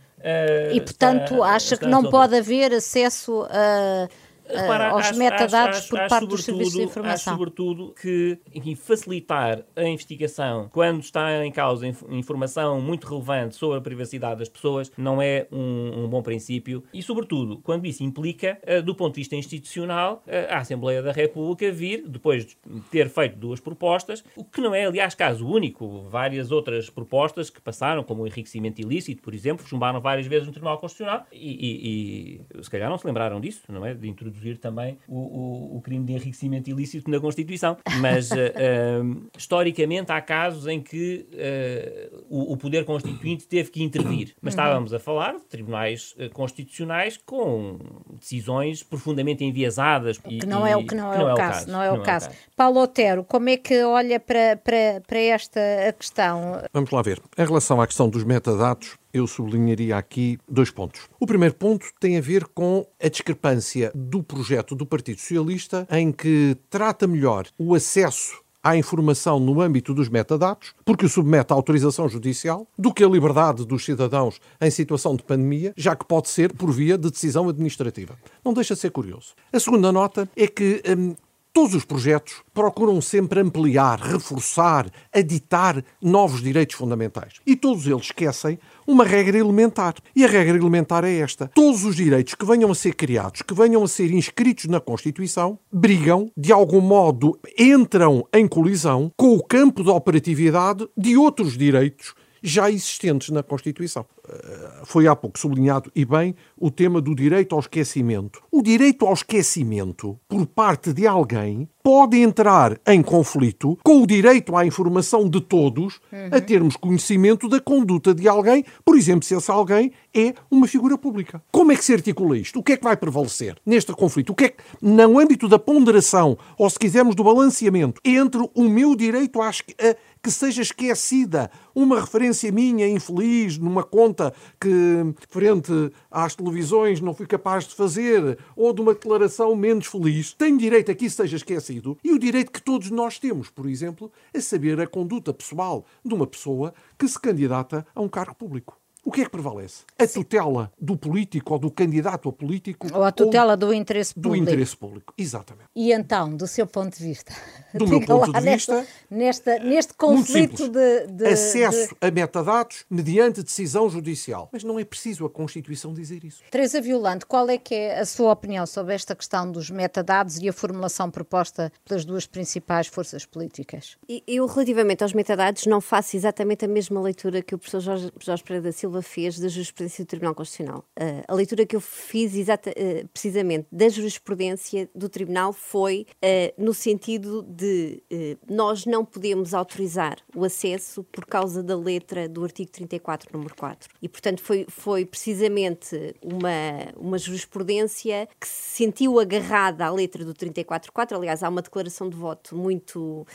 e, portanto, está, acha está que não resolvido. pode haver acesso a Repara, aos acho, metadados acho, por acho, parte dos serviços de informação. Acho, sobretudo, que enfim, facilitar a investigação quando está em causa informação muito relevante sobre a privacidade das pessoas não é um, um bom princípio e, sobretudo, quando isso implica, uh, do ponto de vista institucional, uh, a Assembleia da República vir, depois de ter feito duas propostas, o que não é, aliás, caso único. Várias outras propostas que passaram, como o enriquecimento ilícito, por exemplo, chumbaram várias vezes no Tribunal Constitucional e, e, e se calhar não se lembraram disso, não é? De introduzir também o, o, o crime de enriquecimento ilícito na Constituição. Mas, uh, uh, historicamente, há casos em que uh, o, o, Poder Constituinte teve que intervir. Mas estávamos a falar de tribunais constitucionais com decisões profundamente enviesadas. Que não é, o, que não é, o, caso, Não é o caso. Paulo Otero, como é que olha para, para, para esta questão? Vamos lá ver. Em relação à questão dos metadados, eu sublinharia aqui dois pontos. O primeiro ponto tem a ver com a discrepância do projeto do Partido Socialista, em que trata melhor o acesso à informação no âmbito dos metadados, porque o submete à autorização judicial, do que a liberdade dos cidadãos em situação de pandemia, já que pode ser por via de decisão administrativa. Não deixa de ser curioso. A segunda nota é que hum, Todos os projetos procuram sempre ampliar, reforçar, aditar novos direitos fundamentais. E todos eles esquecem uma regra elementar. E a regra elementar é esta: todos os direitos que venham a ser criados, que venham a ser inscritos na Constituição, brigam, de algum modo, entram em colisão com o campo de operatividade de outros direitos já existentes na Constituição. Eh, foi há pouco sublinhado e bem o tema do direito ao esquecimento. O direito ao esquecimento por parte de alguém pode entrar em conflito com o direito à informação de todos uhum. a termos conhecimento da conduta de alguém, por exemplo, se esse alguém é uma figura pública. Como é que se articula isto? O que é que vai prevalecer neste conflito? O que é que, no âmbito da ponderação, ou se quisermos do balanceamento, entre o meu direito a, a que seja esquecida uma referência minha infeliz numa conta que, frente às televisões, não fui capaz de fazer, ou de uma declaração menos feliz, tenho direito a que isso seja esquecido e o direito que todos nós temos, por exemplo, a saber a conduta pessoal de uma pessoa que se candidata a um cargo público. O que é que prevalece? A tutela do político ou do candidato a político? Ou a tutela ou do interesse público? Do interesse público, exatamente. E então, do seu ponto de vista? Do meu ponto de vista... Nesta, neste conflito de, de, Acesso de... a metadados mediante decisão judicial. Mas não é preciso a Constituição dizer isso. Teresa Violante, qual é que é a sua opinião sobre esta questão dos metadados e a formulação proposta pelas duas principais forças políticas? Eu, relativamente aos metadados, não faço exatamente a mesma leitura que o professor Jorge, Jorge Pereira da Silva Silva fez da jurisprudência do Tribunal Constitucional. Uh, a leitura que eu fiz exata, uh, precisamente da jurisprudência do Tribunal foi uh, no sentido de nós não podemos autorizar o acesso por causa da letra do artigo 34, número 4. E, portanto, foi, foi precisamente uma, uma jurisprudência que se sentiu agarrada à letra do 34.4. Aliás, há uma declaração de voto muito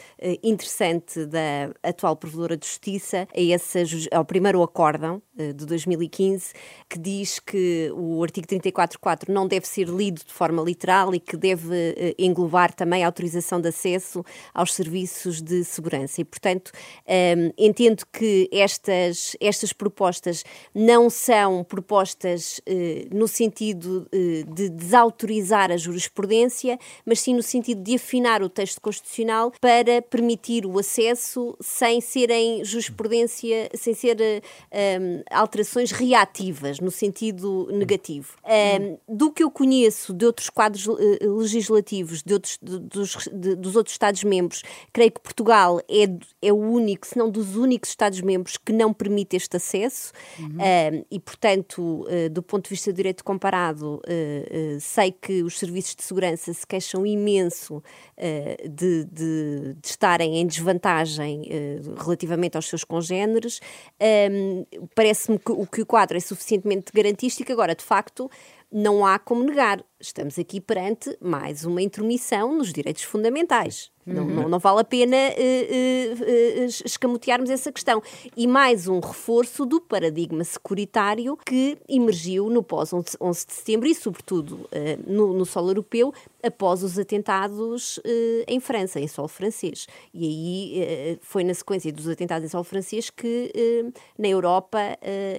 interessante da atual Provedora de Justiça a esse, ao primeiro acórdão de 2015, que diz que o artigo 34.4 não deve ser lido de forma literal e que deve eh, englobar também a autorização de acesso aos serviços de segurança. E, portanto, ehm, entendo que estas, estas propostas não são propostas eh, no sentido de desautorizar a jurisprudência, mas sim no sentido de afinar o texto constitucional para permitir o acesso sem serem jurisprudência, sem ser um, alterações reativas, no sentido negativo. Um, do que eu conheço de outros quadros uh, legislativos de outros, de, dos, de, dos outros Estados-membros, creio que Portugal é, é o único, se não dos únicos Estados-membros que não permite este acesso uhum. um, e, portanto, uh, do ponto de vista do direito comparado, uh, sei que os serviços de segurança se queixam imenso de, de, de, estarem em desvantagem relativamente aos seus congêneres. Um, Parece-me que, que o quadro é suficientemente garantístico. Agora, de facto, não há como negar. Estamos aqui perante mais uma intromissão nos direitos fundamentais. Uhum. Não, não, não, vale a pena uh, uh, uh, escamotearmos essa questão. E mais um reforço do paradigma securitário que emergiu no pós-11 de setembro e, sobretudo, no, no solo europeu, após os atentados em França, em solo francês. E aí foi na sequência dos atentados em solo francês que, na Europa,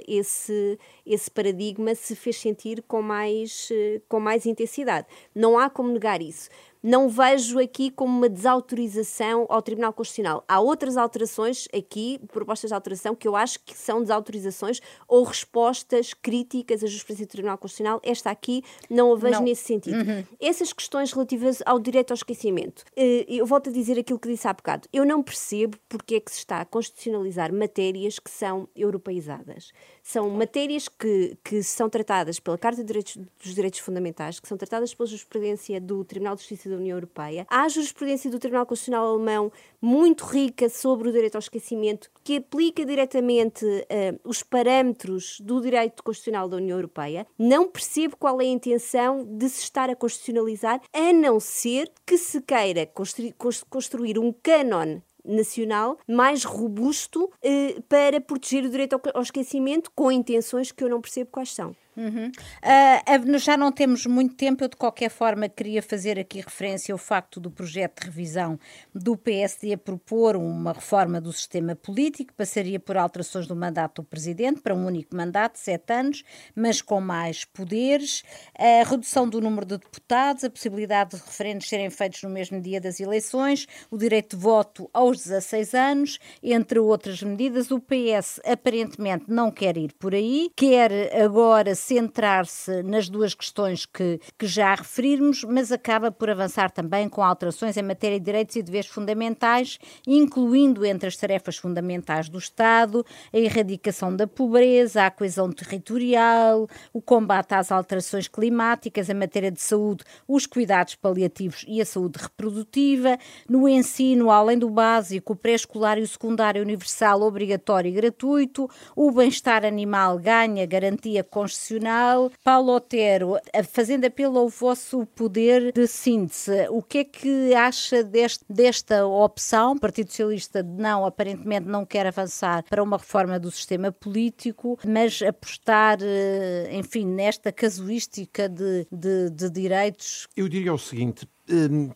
esse, esse paradigma se fez sentir com mais, com mais intensidade. Não há como negar isso não vejo aqui como uma desautorização ao Tribunal Constitucional. Há outras alterações aqui, propostas de alteração, que eu acho que são desautorizações ou respostas críticas à jurisprudência do Tribunal Constitucional. Esta aqui não a vejo não. nesse sentido. Uhum. Essas questões relativas ao direito ao esquecimento, eh, eu volto a dizer aquilo que disse há bocado. Eu não percebo porque é que se está a constitucionalizar matérias que são europeizadas. São matérias que, que são tratadas pela Carta Direitos, dos Direitos Fundamentais, que são tratadas pela jurisprudência do Tribunal de Justiça da União Europeia. Há jurisprudência do Tribunal Constitucional Alemão muito rica sobre o direito ao esquecimento, que aplica diretamente uh, os parâmetros do direito constitucional da União Europeia. Não percebo qual é a intenção de se estar a constitucionalizar, a não ser que se queira construir, construir um cânon nacional mais robusto eh, para proteger o direito ao, ao esquecimento com intenções que eu não percebo quais são. Uhum. Uh, já não temos muito tempo, eu de qualquer forma queria fazer aqui referência ao facto do projeto de revisão do PSD propor uma reforma do sistema político, passaria por alterações do mandato do Presidente para um único mandato, sete anos, mas com mais poderes, a redução do número de deputados, a possibilidade de referendos serem feitos no mesmo dia das eleições, o direito de voto aos 16 anos, entre outras medidas. O PS aparentemente não quer ir por aí, quer agora centrar-se nas duas questões que, que já referimos, mas acaba por avançar também com alterações em matéria de direitos e deveres fundamentais, incluindo entre as tarefas fundamentais do Estado a erradicação da pobreza, a coesão territorial, o combate às alterações climáticas, a matéria de saúde, os cuidados paliativos e a saúde reprodutiva, no ensino, além do básico, o pré-escolar e o secundário universal obrigatório e gratuito, o bem-estar animal ganha garantia constitucional Nacional. Paulo Otero, fazendo apelo ao vosso poder de síntese, o que é que acha deste, desta opção? O Partido Socialista não, aparentemente não quer avançar para uma reforma do sistema político, mas apostar, eh, enfim, nesta casuística de, de, de direitos. Eu diria o seguinte,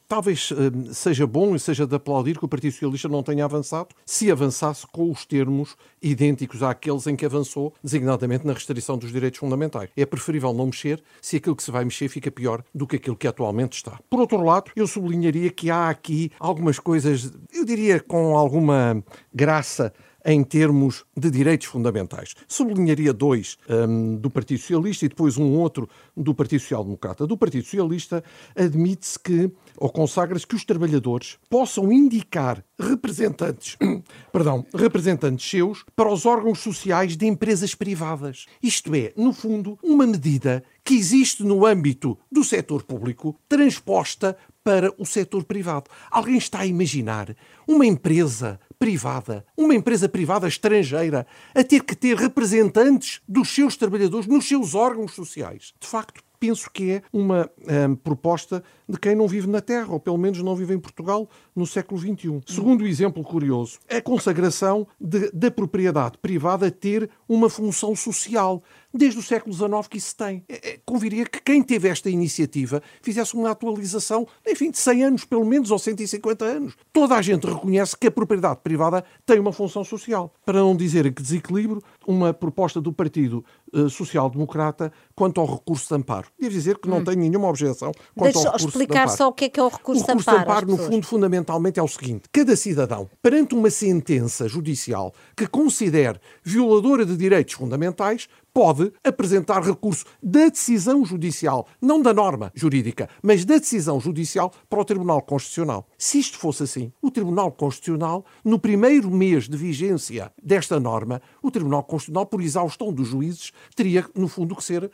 talvez hum, seja bom e seja de aplaudir que o Partido Socialista não tenha avançado, se avançasse com os termos idênticos àqueles em que avançou, designadamente na restrição dos direitos fundamentais. É preferível não mexer se aquilo que se vai mexer fica pior do que aquilo que atualmente está. Por outro lado, eu sublinharia que há aqui algumas coisas, eu diria com alguma graça, em termos de direitos fundamentais. Sublinharia dois um, do Partido Socialista e depois um outro do Partido Social Democrata. Do Partido Socialista admite-se que, ou consagra-se que os trabalhadores possam indicar representantes, perdão, representantes seus para os órgãos sociais de empresas privadas. Isto é, no fundo, uma medida que existe no âmbito do setor público transposta para o setor privado. Alguém está a imaginar uma empresa privada, uma empresa privada estrangeira, a ter que ter representantes dos seus trabalhadores nos seus órgãos sociais? De facto, penso que é uma hum, proposta de quem não vive na Terra, ou pelo menos não vive em Portugal no século XXI. Segundo exemplo curioso, a consagração da propriedade privada ter uma função social desde o século XIX que isso tem. É, é, conviria que quem teve esta iniciativa fizesse uma atualização, enfim, de 100 anos, pelo menos, ou 150 anos. Toda a gente reconhece que a propriedade privada tem uma função social. Para não dizer que desequilíbrio, uma proposta do Partido uh, Social Democrata quanto ao recurso de amparo. Devo dizer que não hum. tenho nenhuma objeção quanto Deixa ao recurso explicar de amparo. só o que é que é o recurso, o recurso de amparo. de amparo, no fundo, fundamentalmente é o seguinte: cada cidadão, perante uma sentença judicial que considere violadora de direitos fundamentais, pode apresentar recurso da decisão judicial, não da norma jurídica, mas da decisão judicial para o Tribunal Constitucional. Se isto fosse assim, o Tribunal Constitucional, no primeiro mês de vigência desta norma, o Tribunal Constitucional, por exaustão dos juízes, teria, no fundo, que ser uh,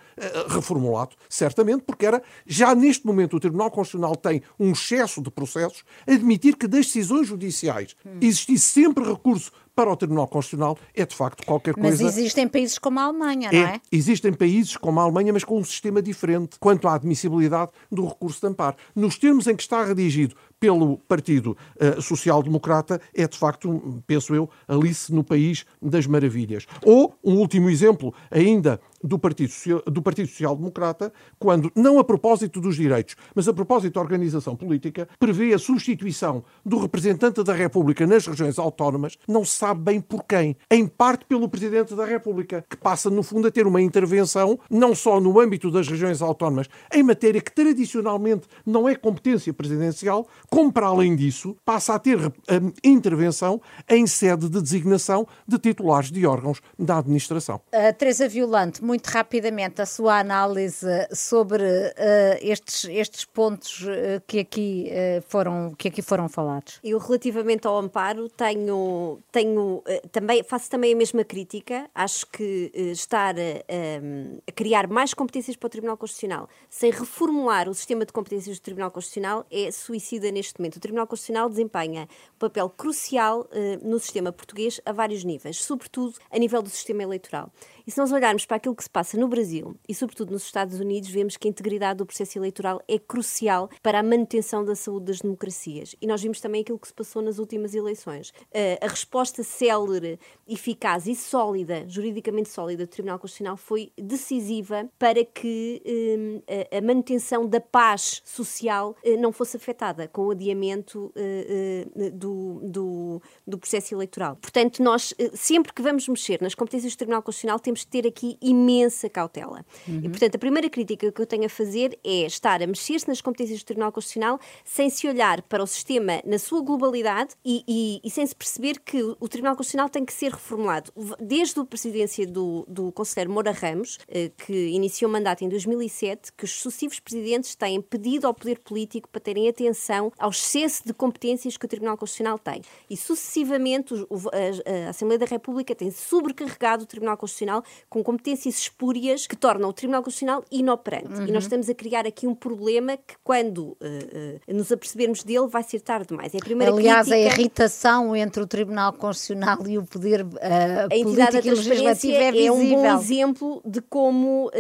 reformulado, certamente, porque era, já neste momento, o Tribunal Constitucional tem um excesso de processos, admitir que das decisões judiciais existisse sempre recurso para o Tribunal Constitucional é de facto qualquer coisa. Mas existem países como a Alemanha, não é? é? Existem países como a Alemanha, mas com um sistema diferente quanto à admissibilidade do recurso de amparo. Nos termos em que está redigido pelo Partido uh, Social Democrata é, de facto, penso eu, Alice no País das Maravilhas. Ou, um último exemplo, ainda do Partido, Social, do Partido Social Democrata, quando, não a propósito dos direitos, mas a propósito da organização política, prevê a substituição do representante da República nas regiões autónomas, não se sabe bem por quem. Em parte pelo Presidente da República, que passa, no fundo, a ter uma intervenção, não só no âmbito das regiões autónomas, em matéria que tradicionalmente não é competência presidencial, como para além disso, passa a ter um, intervenção em sede de designação de titulares de órgãos da administração. Uh, Teresa Violante, muito rapidamente, a sua análise sobre uh, estes, estes pontos uh, que, aqui, foram, que aqui foram falados. Eu, relativamente ao amparo, tenho, tenho também, faço também a mesma crítica. Acho que estar a criar mais competências para o Tribunal Constitucional sem reformular o sistema de competências do Tribunal Constitucional é suicida neste momento. O Tribunal Constitucional desempenha um papel crucial uh, no sistema português a vários níveis, sobretudo a nível do sistema eleitoral. E se nós olharmos para aquilo que se passa no Brasil e, sobretudo, nos Estados Unidos, vemos que a integridade do processo eleitoral é crucial para a manutenção da saúde das democracias. E nós vimos também aquilo que se passou nas últimas eleições. A resposta célere, eficaz e sólida, juridicamente sólida, do Tribunal Constitucional foi decisiva para que uh, a manutenção da paz social uh, não fosse afetada com o adiamento do, do, do, processo eleitoral. Portanto, nós, sempre que vamos mexer nas competências do Tribunal Constitucional, temos que ter aqui imensa cautela. Uhum. E, portanto, a primeira crítica que eu tenho a fazer é estar a mexer-se nas competências do Tribunal Constitucional sem se olhar para o sistema na sua globalidade e, e, e sem se perceber que o Tribunal Constitucional tem que ser reformulado. Desde a presidência do, do Conselheiro Moura Ramos, eh, que iniciou o mandato em 2007, que os sucessivos presidentes têm pedido ao poder político para terem atenção ao excesso de competências que o Tribunal Constitucional tem. E sucessivamente a Assembleia da República tem sobrecarregado o Tribunal Constitucional com competências espúrias que tornam o Tribunal Constitucional inoperante. Uhum. E nós estamos a criar aqui um problema que, quando uh, uh, nos apercebermos dele, vai ser tarde demais. É a primeira Aliás, crítica... a irritação entre o Tribunal Constitucional e o poder uh, a político e legislativo é visível. É um bom exemplo de como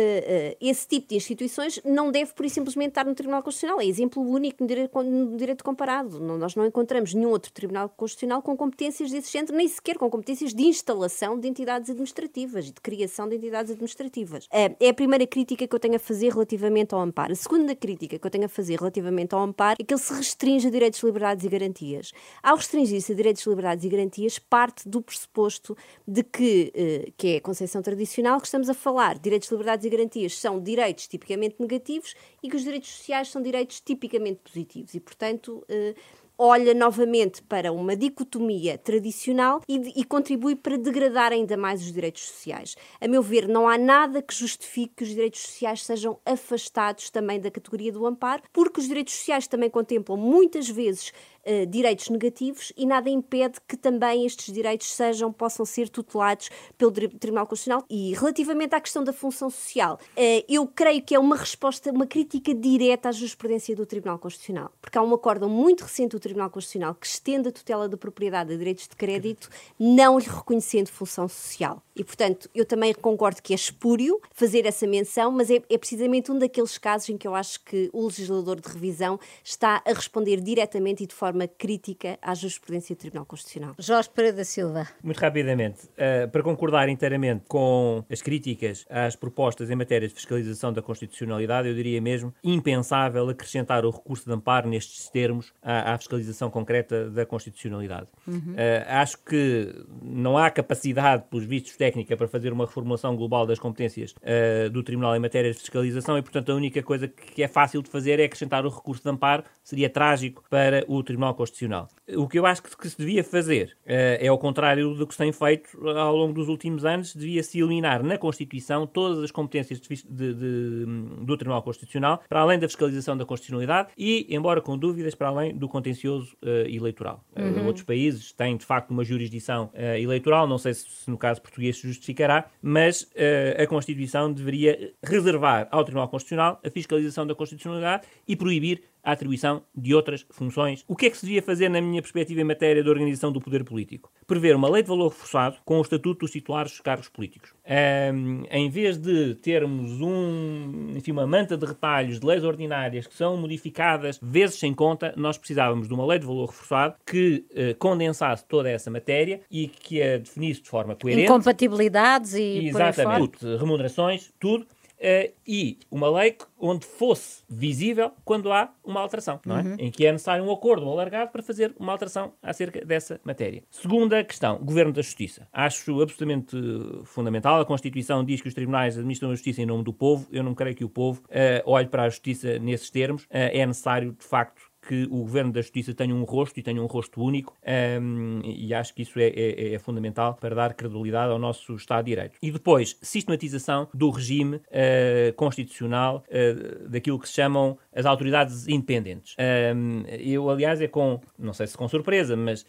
esse tipo de instituições não deve, por e simplesmente, estar no Tribunal Constitucional. É exemplo único no direito, no direito comparado. Nós não encontramos nenhum outro Tribunal Constitucional com competências desse género, nem sequer com competências de instalação de entidades administrativas, de criação de entidades administrativas. É, é a primeira crítica que eu tenho a fazer relativamente ao amparo. A segunda crítica que eu tenho a fazer relativamente ao amparo é que ele se restringe a direitos, liberdades e garantias. Ao restringir-se a direitos, liberdades e garantias, parte do pressuposto de que, eh, que é a concepção tradicional que estamos a falar, direitos, liberdades e garantias são direitos tipicamente negativos e que os direitos sociais são direitos tipicamente positivos. E, portanto, eh, olha novamente para uma dicotomia tradicional e, e, contribui para degradar ainda mais os direitos sociais. A meu ver, não há nada que justifique que os direitos sociais sejam afastados também da categoria do amparo, porque os direitos sociais também contemplam muitas vezes uh, direitos negativos e nada impede que também estes direitos sejam, possam ser tutelados pelo Tribunal Constitucional. E relativamente à questão da função social, uh, eu creio que é uma resposta, uma crítica direta à jurisprudência do Tribunal Constitucional, porque há um acórdão muito recente do Tribunal Constitucional que estende a tutela da propriedade a direitos de crédito, não lhe reconhecendo função social. E, portanto, eu também concordo que é espúrio fazer essa menção, mas é, é precisamente um daqueles casos em que eu acho que o legislador de revisão está a responder diretamente e de forma forma crítica à jurisprudência do Tribunal Constitucional. Jorge Pereira da Silva. Muito rapidamente, uh, para concordar inteiramente com as críticas às propostas em matéria de fiscalização da constitucionalidade, eu diria mesmo impensável acrescentar o recurso de amparo nestes termos à, à fiscalização concreta da constitucionalidade. Uhum. Uh, acho que não há capacidade, pelos vistos técnica, para fazer uma reformulação global das competências uh, do Tribunal em matéria de fiscalização e, portanto, a única coisa que é fácil de fazer é acrescentar o recurso de amparo. Seria trágico para o Tribunal Tribunal Constitucional. O que eu acho que, se devia fazer uh, é ao contrário do que se tem feito ao longo dos últimos anos, devia-se eliminar na Constituição todas as competências de, de, de, do Tribunal Constitucional, para além da fiscalização da constitucionalidade e, embora com dúvidas, para além do contencioso uh, eleitoral. Eh, uhum. Uh, outros países têm, de facto, uma jurisdição eleitoral, não sei se, se, no caso português se justificará, mas a Constituição deveria reservar ao Tribunal Constitucional a fiscalização da constitucionalidade e proibir a atribuição de outras funções. O que é que se devia fazer, na minha perspectiva, em matéria de organização do poder político? Prever uma lei de valor reforçado com o estatuto dos titulares dos cargos políticos. Um, em vez de termos um, enfim, uma manta de retalhos de leis ordinárias que são modificadas vezes sem conta, nós precisávamos de uma lei de valor reforçado que uh, condensasse toda essa matéria e que a definisse de forma coerente. Incompatibilidades e Exatamente. Remunerações, tudo Uh, e uma lei onde fosse visível quando há uma alteração, não é? Uhum. Em que é necessário um acordo alargado para fazer uma alteração acerca dessa matéria. Segunda questão, Governo da Justiça. Acho absolutamente fundamental. A Constituição diz que os tribunais administram a justiça em nome do povo. Eu não creio que o povo uh, olhe para a justiça nesses termos. Uh, é necessário, de facto, que o Governo da Justiça tenha um rosto e tenha um rosto único, um, e acho que isso é, é, é, fundamental para dar credibilidade ao nosso Estado de Direito. E depois, sistematização do regime uh, constitucional uh, daquilo que se chamam as autoridades independentes. Um, eu, aliás, é com, não sei se com surpresa, mas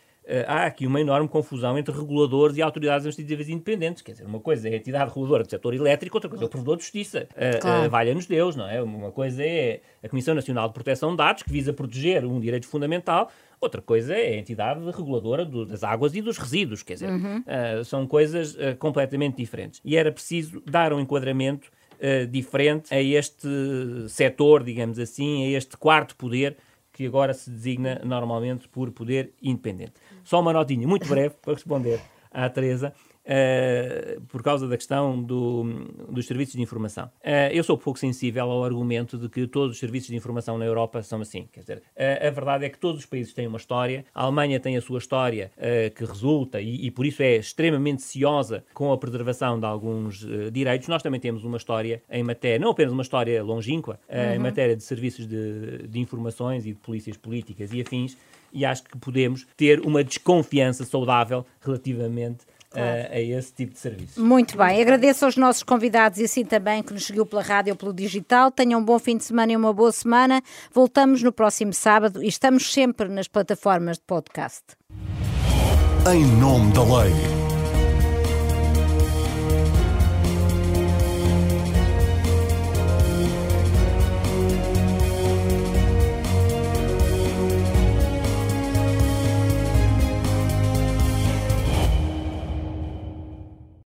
há aqui uma enorme confusão entre reguladores e autoridades administrativas independentes. Quer dizer, uma coisa é a entidade reguladora do setor elétrico, outra coisa é o provedor de justiça. Uh, claro. uh, Valha-nos Deus, não é? Uma coisa é a Comissão Nacional de Proteção de Dados, que visa proteger um direito fundamental, Outra coisa é a entidade reguladora do, das águas e dos resíduos, quer dizer, uhum. uh, são coisas uh, completamente diferentes. E era preciso dar um enquadramento uh, diferente a este setor, digamos assim, a este quarto poder que agora se designa normalmente por poder independente. Só uma notinha muito breve para responder à Teresa. Uh, por causa da questão do, dos serviços de informação. Uh, eu sou pouco sensível ao argumento de que todos os serviços de informação na Europa são assim. Quer dizer, uh, a verdade é que todos os países têm uma história. A Alemanha tem a sua história que resulta e, e, por isso é extremamente ciosa com a preservação de alguns direitos. Nós também temos uma história em matéria, não apenas uma história longínqua, uhum. em matéria de serviços de, de informações e de polícias políticas e afins, e acho que podemos ter uma desconfiança saudável relativamente claro. a, a, esse tipo de serviço. Muito bem, agradeço aos nossos convidados e assim também que nos seguiu pela rádio ou pelo digital. Tenham um bom fim de semana e uma boa semana. Voltamos no próximo sábado e estamos sempre nas plataformas de podcast. Em nome da lei.